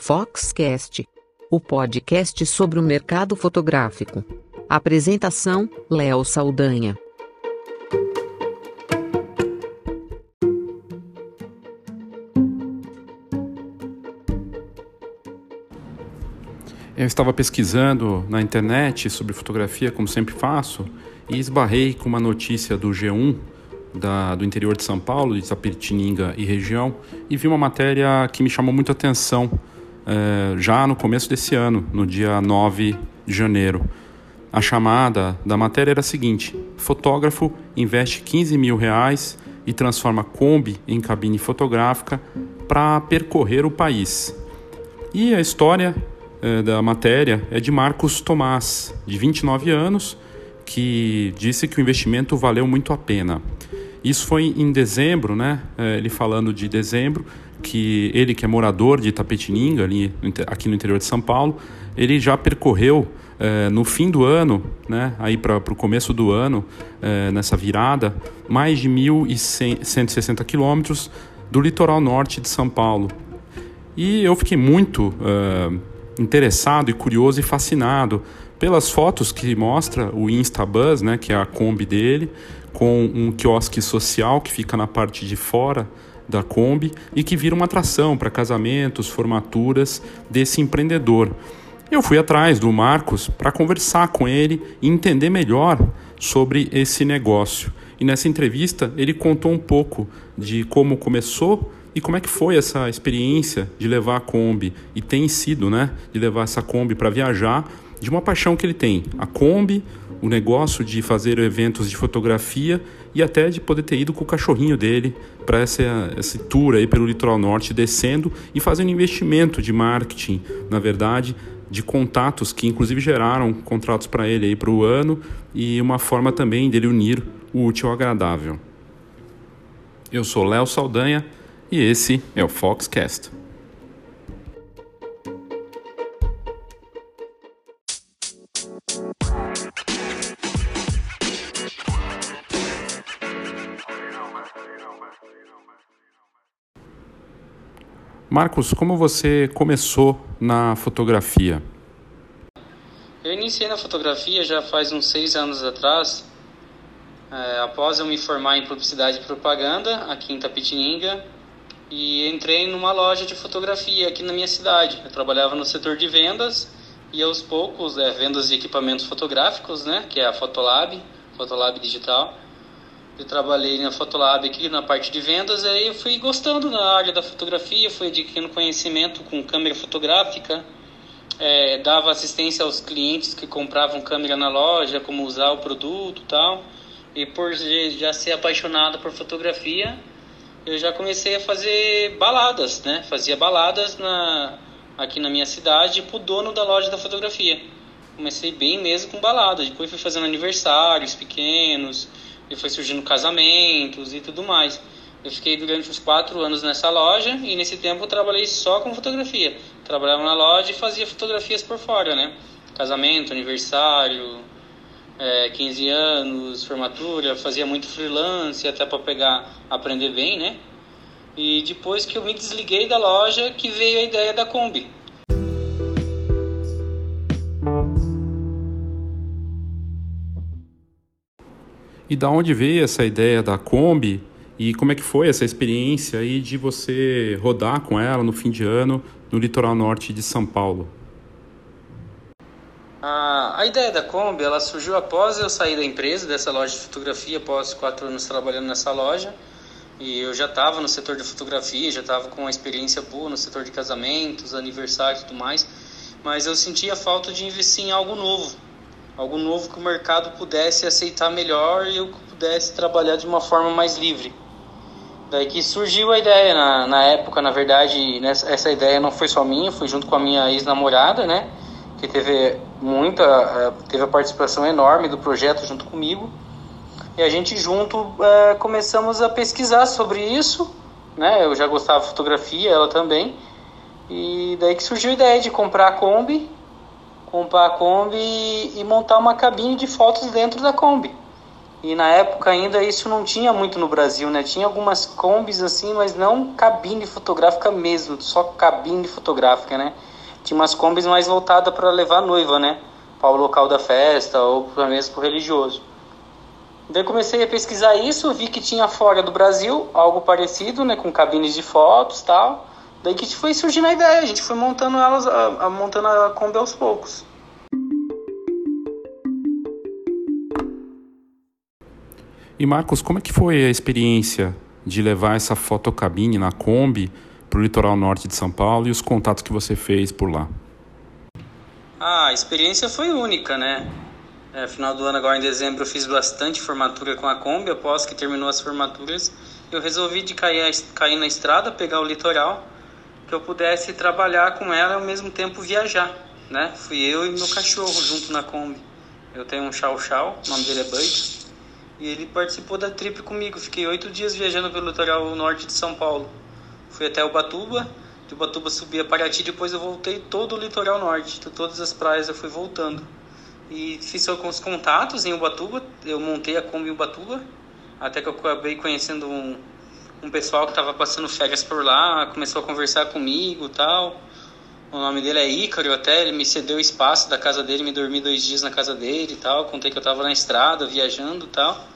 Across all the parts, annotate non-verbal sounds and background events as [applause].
Foxcast, o podcast sobre o mercado fotográfico. Apresentação: Léo Saldanha. Eu estava pesquisando na internet sobre fotografia, como sempre faço, e esbarrei com uma notícia do G1 da, do interior de São Paulo, de Itapetininga e região, e vi uma matéria que me chamou muita atenção é, já no começo desse ano, no dia 9 de janeiro. A chamada da matéria era a seguinte: fotógrafo investe 15 mil reais e transforma Kombi em cabine fotográfica para percorrer o país. E a história é, da matéria é de Marcos Tomás, de 29 anos, que disse que o investimento valeu muito a pena. Isso foi em dezembro, né? É, ele falando de dezembro, que ele que é morador de Itapetininga, ali aqui no interior de São Paulo, ele já percorreu é, no fim do ano, né, aí para o começo do ano, é, nessa virada, mais de 1.160 quilômetros do litoral norte de São Paulo. E eu fiquei muito é, interessado e curioso e fascinado pelas fotos que mostra o Instabus, né, que é a Kombi dele, com um quiosque social que fica na parte de fora da Kombi e que vira uma atração para casamentos, formaturas desse empreendedor. Eu fui atrás do Marcos para conversar com ele e entender melhor sobre esse negócio. E nessa entrevista ele contou um pouco de como começou e como é que foi essa experiência de levar a Kombi e tem sido, né, de levar essa Kombi para viajar, de uma paixão que ele tem, a Kombi, o negócio de fazer eventos de fotografia e até de poder ter ido com o cachorrinho dele para essa, essa tour aí pelo litoral norte, descendo e fazendo investimento de marketing, na verdade, de contatos que inclusive geraram contratos para ele aí para o ano e uma forma também dele unir o útil ao agradável. Eu sou Léo Saldanha e esse é o Foxcast. Marcos, como você começou na fotografia? Eu iniciei na fotografia já faz uns seis anos atrás, é, após eu me formar em publicidade e propaganda aqui em Tapetininga, e entrei numa loja de fotografia aqui na minha cidade. Eu trabalhava no setor de vendas e aos poucos, é, vendas de equipamentos fotográficos, né, que é a Fotolab, Fotolab Digital eu trabalhei na Fotolab aqui na parte de vendas, aí eu fui gostando na área da fotografia, fui adquirindo conhecimento com câmera fotográfica, é, dava assistência aos clientes que compravam câmera na loja, como usar o produto tal. E por já ser apaixonado por fotografia, eu já comecei a fazer baladas, né? Fazia baladas na, aqui na minha cidade pro dono da loja da fotografia. Comecei bem mesmo com baladas, depois fui fazendo aniversários pequenos, e foi surgindo casamentos e tudo mais. Eu fiquei durante uns quatro anos nessa loja e nesse tempo eu trabalhei só com fotografia. Trabalhava na loja e fazia fotografias por fora, né? Casamento, aniversário, é, 15 anos, formatura, fazia muito freelance até para pegar, aprender bem, né? E depois que eu me desliguei da loja que veio a ideia da Kombi. E da onde veio essa ideia da Kombi e como é que foi essa experiência aí de você rodar com ela no fim de ano no litoral norte de São Paulo? A, ideia da Kombi ela surgiu após eu sair da empresa, dessa loja de fotografia, após quatro anos trabalhando nessa loja. E eu já estava no setor de fotografia, já estava com uma experiência boa no setor de casamentos, aniversários e tudo mais. Mas eu sentia falta de investir em algo novo, algo novo que o mercado pudesse aceitar melhor e eu pudesse trabalhar de uma forma mais livre. Daí que surgiu a ideia, na, na época, na verdade, nessa, essa ideia não foi só minha, foi junto com a minha ex-namorada, né? Que teve muita, é, teve a participação enorme do projeto junto comigo. E a gente junto é, começamos a pesquisar sobre isso, né? Eu já gostava de fotografia, ela também. E daí que surgiu a ideia de comprar a Kombi comprar a Kombi e montar uma cabine de fotos dentro da Kombi. E na época ainda isso não tinha muito no Brasil, né? Tinha algumas combis assim, mas não cabine fotográfica mesmo, só cabine fotográfica, né? Tinha umas combis mais voltadas para levar a noiva, né? Para o local da festa ou para mesmo para o religioso. Daí comecei a pesquisar isso, vi que tinha fora do Brasil algo parecido, né, com cabines de fotos, tal. Daí que foi surgindo a ideia, a gente foi montando elas, a, a, montando a Kombi aos poucos. E Marcos, como é que foi a experiência de levar essa fotocabine na Kombi para o litoral norte de São Paulo e os contatos que você fez por lá? Ah, a experiência foi única, né? É, final do ano, agora em dezembro, eu fiz bastante formatura com a Kombi. Após que terminou as formaturas, eu resolvi de cair, cair na estrada, pegar o litoral, que eu pudesse trabalhar com ela e ao mesmo tempo viajar, né? Fui eu e meu cachorro junto na Kombi. Eu tenho um chau chau, o nome dele é Bud. E ele participou da trip comigo. Fiquei oito dias viajando pelo litoral norte de São Paulo. Fui até Ubatuba, de Ubatuba subi a Paraty, depois eu voltei todo o litoral norte, de todas as praias eu fui voltando. E fiz alguns contatos em Ubatuba, eu montei a Kombi Ubatuba, até que eu acabei conhecendo um, um pessoal que estava passando férias por lá, começou a conversar comigo tal. O nome dele é Ícaro até, ele me cedeu espaço da casa dele, me dormi dois dias na casa dele e tal. Contei que eu estava na estrada, viajando tal.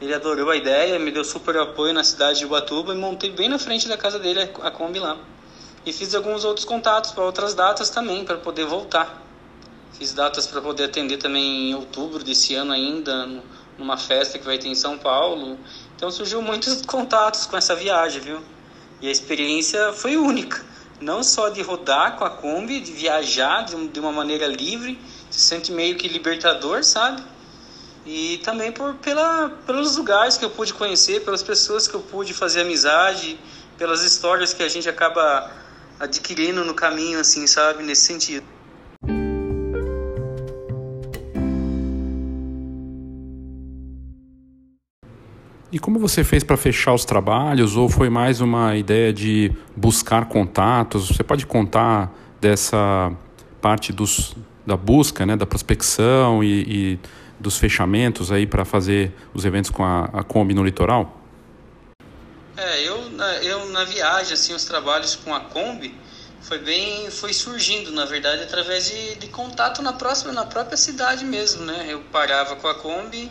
Ele adorou a ideia, me deu super apoio na cidade de Ubatuba e montei bem na frente da casa dele a Kombi lá. E fiz alguns outros contatos para outras datas também, para poder voltar. Fiz datas para poder atender também em outubro desse ano ainda, numa festa que vai ter em São Paulo. Então surgiu muitos contatos com essa viagem, viu? E a experiência foi única não só de rodar com a Kombi, de viajar de, uma maneira livre, se sente meio que libertador, sabe? E também por, pela, pelos lugares que eu pude conhecer, pelas pessoas que eu pude fazer amizade, pelas histórias que a gente acaba adquirindo no caminho, assim, sabe? Nesse sentido. E como você fez para fechar os trabalhos ou foi mais uma ideia de buscar contatos? Você pode contar dessa parte dos, da busca, né, da prospecção e, e dos fechamentos aí para fazer os eventos com a, a Kombi no litoral? É, eu na, eu na viagem assim os trabalhos com a Kombi foi bem foi surgindo na verdade através de, de contato na próxima na própria cidade mesmo, né? Eu parava com a Kombi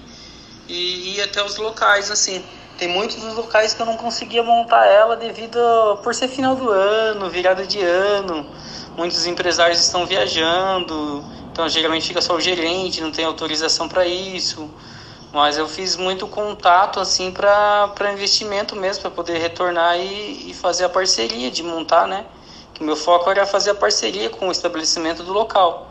e ir até os locais, assim. Tem muitos dos locais que eu não conseguia montar ela devido por ser final do ano, virada de ano. Muitos empresários estão viajando, então geralmente fica só o gerente, não tem autorização para isso. Mas eu fiz muito contato assim para investimento mesmo, para poder retornar e, e fazer a parceria de montar, né? Que o meu foco era fazer a parceria com o estabelecimento do local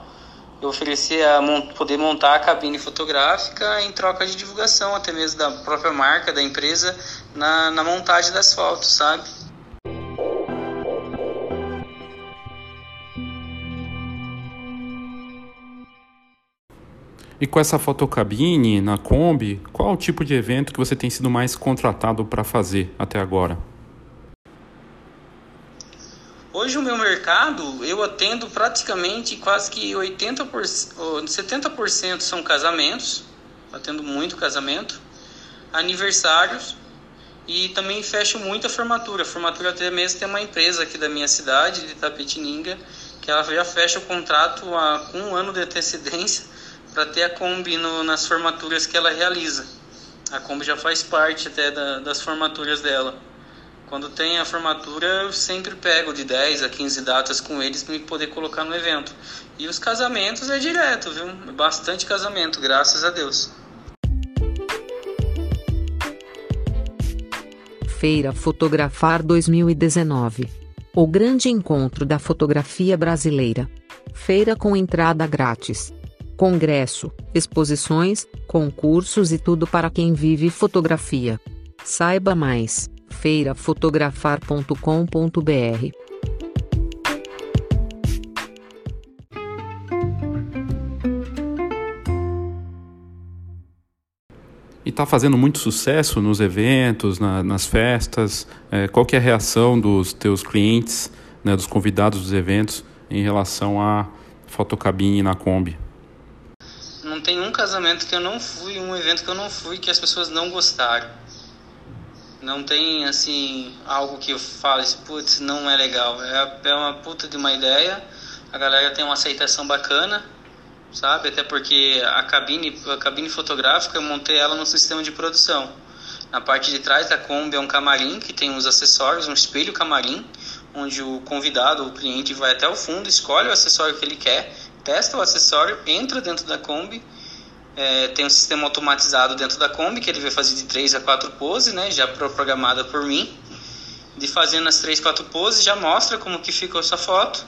eu oferecia poder montar a cabine fotográfica em troca de divulgação, até mesmo da própria marca, da empresa, na, na montagem das fotos, sabe? E com essa fotocabine na Kombi, qual o tipo de evento que você tem sido mais contratado para fazer até agora? Hoje o meu mercado, eu atendo praticamente quase que 80%, 70% são casamentos, atendo muito casamento, aniversários e também fecho muita formatura. Formatura até mesmo tem uma empresa aqui da minha cidade, de Tapetininga, que ela já fecha o contrato com um ano de antecedência [laughs] para ter a Kombi no, nas formaturas que ela realiza. A Kombi já faz parte até da, das formaturas dela. Quando tem a formatura, eu sempre pego de 10 a 15 datas com eles para poder colocar no evento. E os casamentos é direto, viu? Bastante casamento, graças a Deus. Feira Fotografar 2019. O grande encontro da fotografia brasileira. Feira com entrada grátis. Congresso, exposições, concursos e tudo para quem vive fotografia. Saiba mais feirafotografar.com.br. E está fazendo muito sucesso nos eventos, na, nas festas. É, qual que é a reação dos teus clientes, né, dos convidados dos eventos, em relação à fotocabine na Kombi? tem um casamento que eu não fui, um evento que eu não fui que as pessoas não gostaram. Não tem, assim, algo que eu fale, putz, não é legal. É, é uma puta de uma ideia, a galera tem uma aceitação bacana, sabe? Até porque a cabine, a cabine fotográfica eu montei ela no sistema de produção. Na parte de trás da Kombi é um camarim que tem os acessórios, um espelho camarim, onde o convidado o cliente vai até o fundo, escolhe o acessório que ele quer, testa o acessório, entra dentro da Kombi é, tem um sistema automatizado dentro da Kombi que ele vai fazer de 3 a 4 poses, né, já programada por mim. De fazendo as 3, 4 poses, já mostra como que ficou essa foto.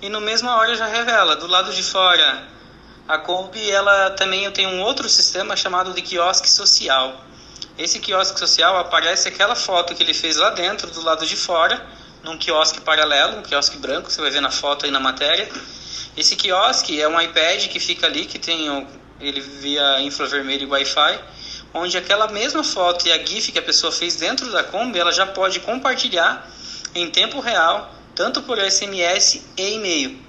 E no mesma hora já revela. Do lado de fora, a Kombi, ela também tem um outro sistema chamado de quiosque social. Esse quiosque social aparece aquela foto que ele fez lá dentro, do lado de fora, num quiosque paralelo, um quiosque branco, você vai ver na foto aí na matéria. Esse quiosque é um iPad que fica ali, que tem ele via infravermelho e Wi-Fi, onde aquela mesma foto e a GIF que a pessoa fez dentro da Kombi, ela já pode compartilhar em tempo real, tanto por SMS e e-mail.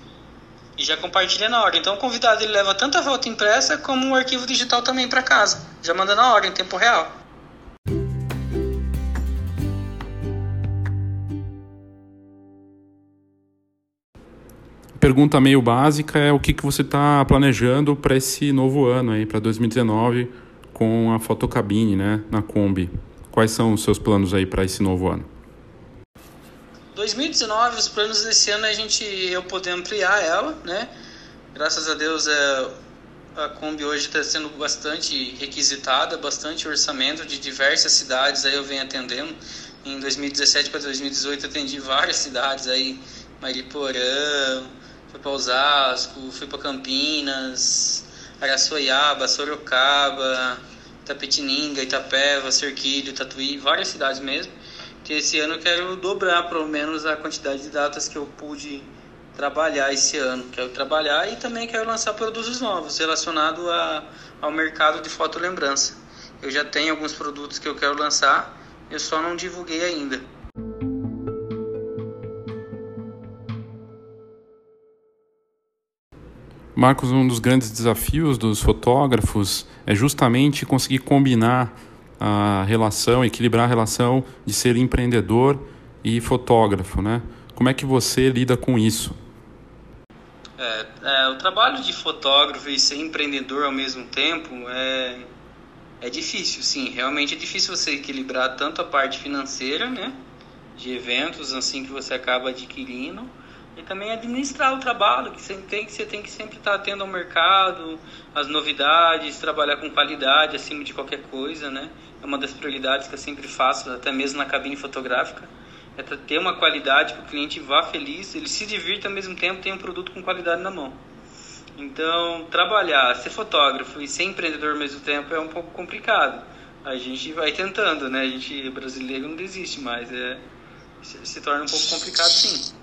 E já compartilha na hora. Então o convidado ele leva tanto a foto impressa como um arquivo digital também para casa, já manda na hora, em tempo real. Pergunta meio básica é o que, que você está planejando para esse novo ano aí, para 2019, com a fotocabine, né, na Kombi. Quais são os seus planos aí para esse novo ano? 2019, os planos desse ano é a gente eu poder ampliar ela, né? Graças a Deus é, a Kombi hoje está sendo bastante requisitada, bastante orçamento de diversas cidades aí eu venho atendendo. Em 2017 para 2018 atendi várias cidades aí, Mariporã, fui para Osasco, fui para Campinas, Araçoiaba, Sorocaba, Itapetininga, Itapeva, Serquilho, Tatuí, várias cidades mesmo. Que esse ano eu quero dobrar pelo menos a quantidade de datas que eu pude trabalhar esse ano. Quero trabalhar e também quero lançar produtos novos relacionados ao mercado de fotolembrança. Eu já tenho alguns produtos que eu quero lançar, eu só não divulguei ainda. Marcos, um dos grandes desafios dos fotógrafos é justamente conseguir combinar a relação, equilibrar a relação de ser empreendedor e fotógrafo, né? Como é que você lida com isso? É, é, o trabalho de fotógrafo e ser empreendedor ao mesmo tempo é, é difícil, sim. Realmente é difícil você equilibrar tanto a parte financeira, né? De eventos assim que você acaba adquirindo, e também administrar o trabalho, que você tem que, você tem que sempre estar atento ao mercado, às novidades, trabalhar com qualidade acima de qualquer coisa, né? É uma das prioridades que eu sempre faço, até mesmo na cabine fotográfica, é ter uma qualidade que o cliente vá feliz, ele se divirta ao mesmo tempo, tem um produto com qualidade na mão. Então, trabalhar, ser fotógrafo e ser empreendedor ao mesmo tempo é um pouco complicado. A gente vai tentando, né? A gente brasileiro não desiste, mas é se torna um pouco complicado sim.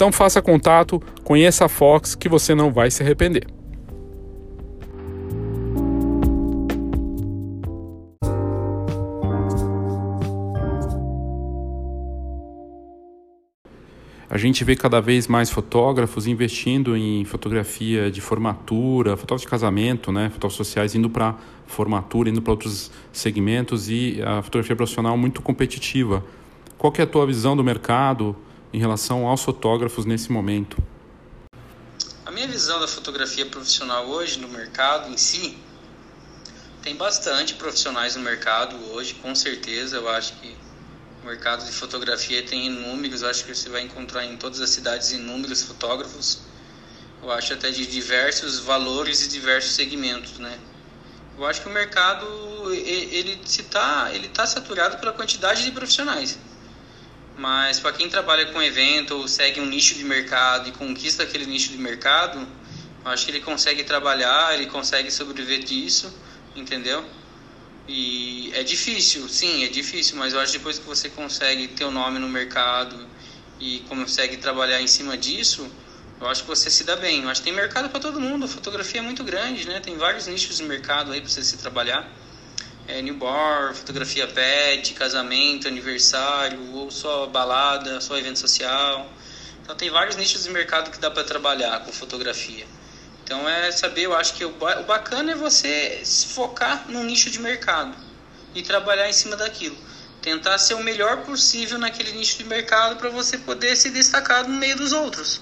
Então faça contato, conheça a Fox que você não vai se arrepender. A gente vê cada vez mais fotógrafos investindo em fotografia de formatura, fotógrafos de casamento, né, fotógrafos sociais indo para formatura, indo para outros segmentos e a fotografia profissional muito competitiva. Qual que é a tua visão do mercado? Em relação aos fotógrafos nesse momento? A minha visão da fotografia profissional hoje no mercado em si tem bastante profissionais no mercado hoje, com certeza. Eu acho que o mercado de fotografia tem inúmeros, acho que você vai encontrar em todas as cidades inúmeros fotógrafos. Eu acho até de diversos valores e diversos segmentos, né? Eu acho que o mercado ele se tá, ele tá saturado pela quantidade de profissionais. Mas para quem trabalha com evento ou segue um nicho de mercado e conquista aquele nicho de mercado, acho que ele consegue trabalhar, ele consegue sobreviver disso, entendeu? E é difícil, sim, é difícil, mas eu acho que depois que você consegue ter o um nome no mercado e consegue trabalhar em cima disso, eu acho que você se dá bem. Eu acho que tem mercado para todo mundo. A fotografia é muito grande, né? Tem vários nichos de mercado aí para você se trabalhar. É, newborn, fotografia pet, casamento, aniversário, ou só balada, só evento social. Então tem vários nichos de mercado que dá para trabalhar com fotografia. Então é saber, eu acho que o bacana é você se focar no nicho de mercado e trabalhar em cima daquilo. Tentar ser o melhor possível naquele nicho de mercado para você poder se destacar no meio dos outros.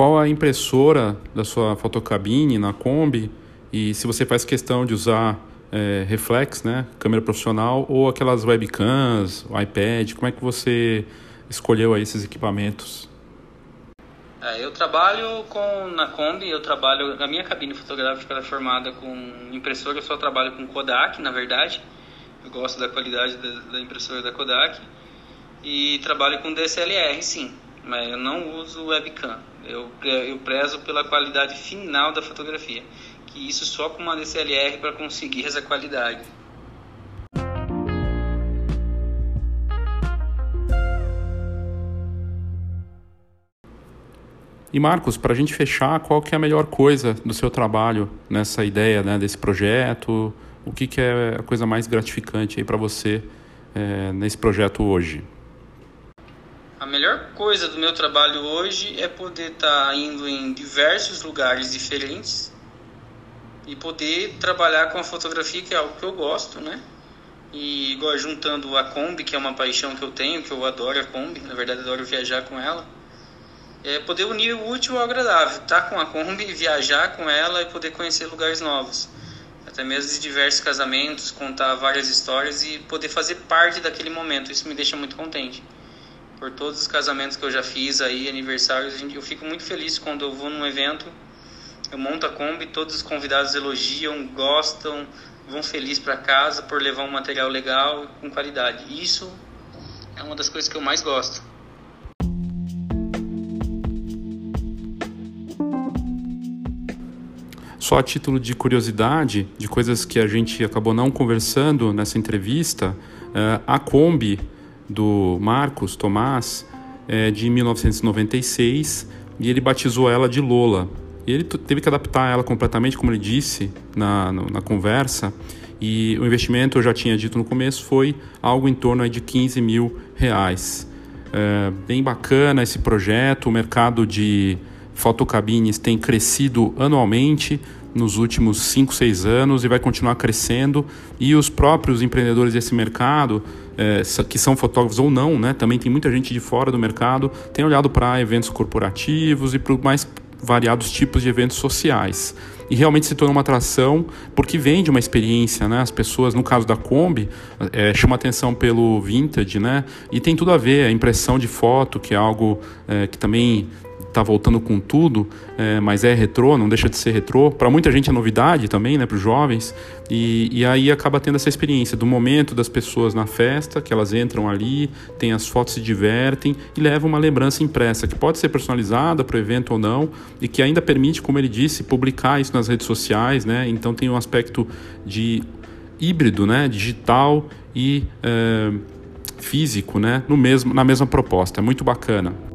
Qual a impressora da sua fotocabine na Kombi e se você faz questão de usar é, reflex, né, câmera profissional ou aquelas webcams, iPad, como é que você escolheu aí esses equipamentos? É, eu trabalho com na Kombi, eu trabalho a minha cabine fotográfica é formada com impressora, eu só trabalho com Kodak, na verdade. Eu gosto da qualidade da, da impressora da Kodak e trabalho com DSLR, sim, mas eu não uso webcam. Eu eu prezo pela qualidade final da fotografia, que isso só com uma DSLR para conseguir essa qualidade. E Marcos, para a gente fechar, qual que é a melhor coisa do seu trabalho nessa ideia, né, desse projeto? O que, que é a coisa mais gratificante aí para você é, nesse projeto hoje? Melhor coisa do meu trabalho hoje é poder estar tá indo em diversos lugares diferentes e poder trabalhar com a fotografia, que é algo que eu gosto, né? E igual juntando a Kombi, que é uma paixão que eu tenho, que eu adoro a Kombi, na verdade adoro viajar com ela é poder unir o útil ao agradável, estar tá com a Kombi, viajar com ela e poder conhecer lugares novos. Até mesmo de diversos casamentos, contar várias histórias e poder fazer parte daquele momento. Isso me deixa muito contente. Por todos os casamentos que eu já fiz aí, aniversários, eu fico muito feliz quando eu vou num evento, eu monto a Kombi, todos os convidados elogiam, gostam, vão felizes para casa por levar um material legal com qualidade. Isso é uma das coisas que eu mais gosto. Só a título de curiosidade, de coisas que a gente acabou não conversando nessa entrevista, eh, a Kombi do Marcos Tomás é de 1996 e ele batizou ela de Lola. E ele teve que adaptar ela completamente, como ele disse na, na conversa, e o investimento, eu já tinha dito no começo, foi algo em torno de 15 mil reais. É, bem bacana esse projeto, o mercado de fotocabines tem crescido anualmente, nos últimos 5, 6 anos e vai continuar crescendo. E os próprios empreendedores desse mercado, é, que são fotógrafos ou não, né, também tem muita gente de fora do mercado, tem olhado para eventos corporativos e para mais variados tipos de eventos sociais. E realmente se tornou uma atração porque vende uma experiência, né? As pessoas, no caso da Kombi, é, chama atenção pelo vintage, né? E tem tudo a ver, a impressão de foto, que é algo é, que também está voltando com tudo, é, mas é retrô, não deixa de ser retrô. Para muita gente é novidade também, né, para os jovens. E, e aí acaba tendo essa experiência do momento das pessoas na festa, que elas entram ali, tem as fotos, se divertem e levam uma lembrança impressa, que pode ser personalizada para o evento ou não, e que ainda permite, como ele disse, publicar isso nas redes sociais, né? Então tem um aspecto de híbrido, né, digital e é, físico, né, no mesmo, na mesma proposta. É muito bacana.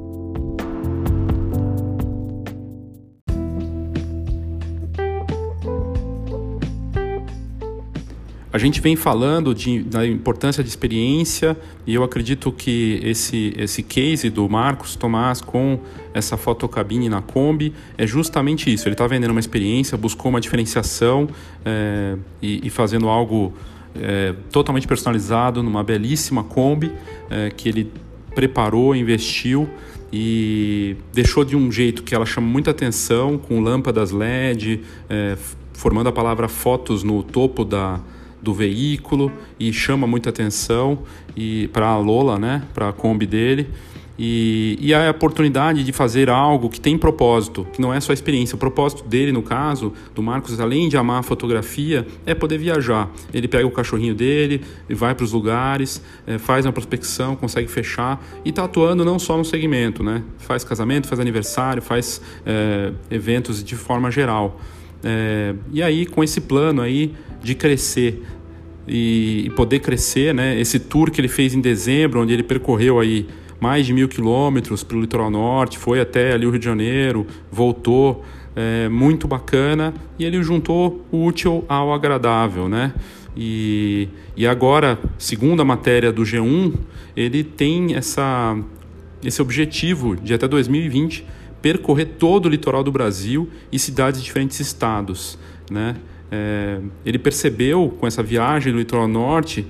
A gente vem falando de, da importância de experiência e eu acredito que esse, esse case do Marcos Tomás com essa fotocabine na Kombi é justamente isso. Ele está vendendo uma experiência, buscou uma diferenciação é, e, e, fazendo algo é, totalmente personalizado numa belíssima Kombi é, que ele preparou, investiu e deixou de um jeito que ela chama muita atenção, com lâmpadas LED, é, formando a palavra fotos no topo da, do veículo e chama muita atenção e para a Lola, né, para a Kombi dele. E, e a oportunidade de fazer algo que tem propósito, que não é só experiência. O propósito dele, no caso, do Marcos, além de amar a fotografia, é poder viajar. Ele pega o cachorrinho dele, vai para os lugares, é, faz uma prospecção, consegue fechar e está atuando não só no segmento, né? Faz casamento, faz aniversário, faz é, eventos de forma geral. É, e aí, com esse plano aí de crescer e, e poder crescer, né? Esse tour que ele fez em dezembro, onde ele percorreu aí mais de mil quilômetros pelo litoral norte, foi até ali o Rio de Janeiro, voltou, é, muito bacana, e ele juntou o útil ao agradável, né? E, e agora, segundo a matéria do G1, ele tem essa, esse objetivo de até 2020 percorrer todo o litoral do Brasil e cidades de diferentes estados, né? É, ele percebeu com essa viagem no litoral norte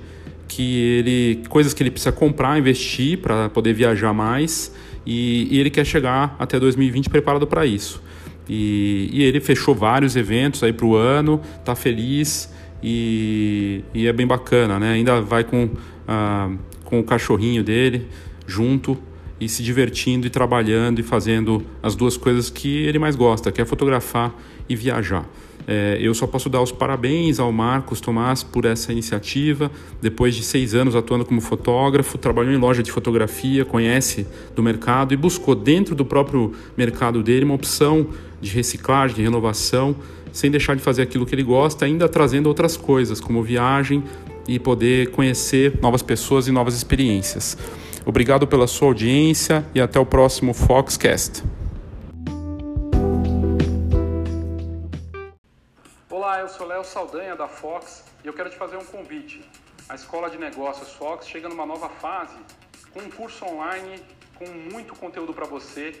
que ele coisas que ele precisa comprar, investir para poder viajar mais e, e, ele quer chegar até 2020 preparado para isso. E, e, ele fechou vários eventos aí para o ano, tá feliz e, e, é bem bacana, né? Ainda vai com, ah, com o cachorrinho dele junto e se divertindo e trabalhando e fazendo as duas coisas que ele mais gosta, que é fotografar e viajar. É, eu só posso dar os parabéns ao Marcos Tomás por essa iniciativa. Depois de seis anos atuando como fotógrafo, trabalhou em loja de fotografia, conhece do mercado e buscou dentro do próprio mercado dele uma opção de reciclagem, de renovação, sem deixar de fazer aquilo que ele gosta, ainda trazendo outras coisas, como viagem e poder conhecer novas pessoas e novas experiências. Obrigado pela sua audiência e até o próximo Foxcast. Olá, eu sou Léo Saldanha da Fox e eu quero te fazer um convite. A Escola de Negócios Fox chega numa nova fase com um curso online com muito conteúdo para você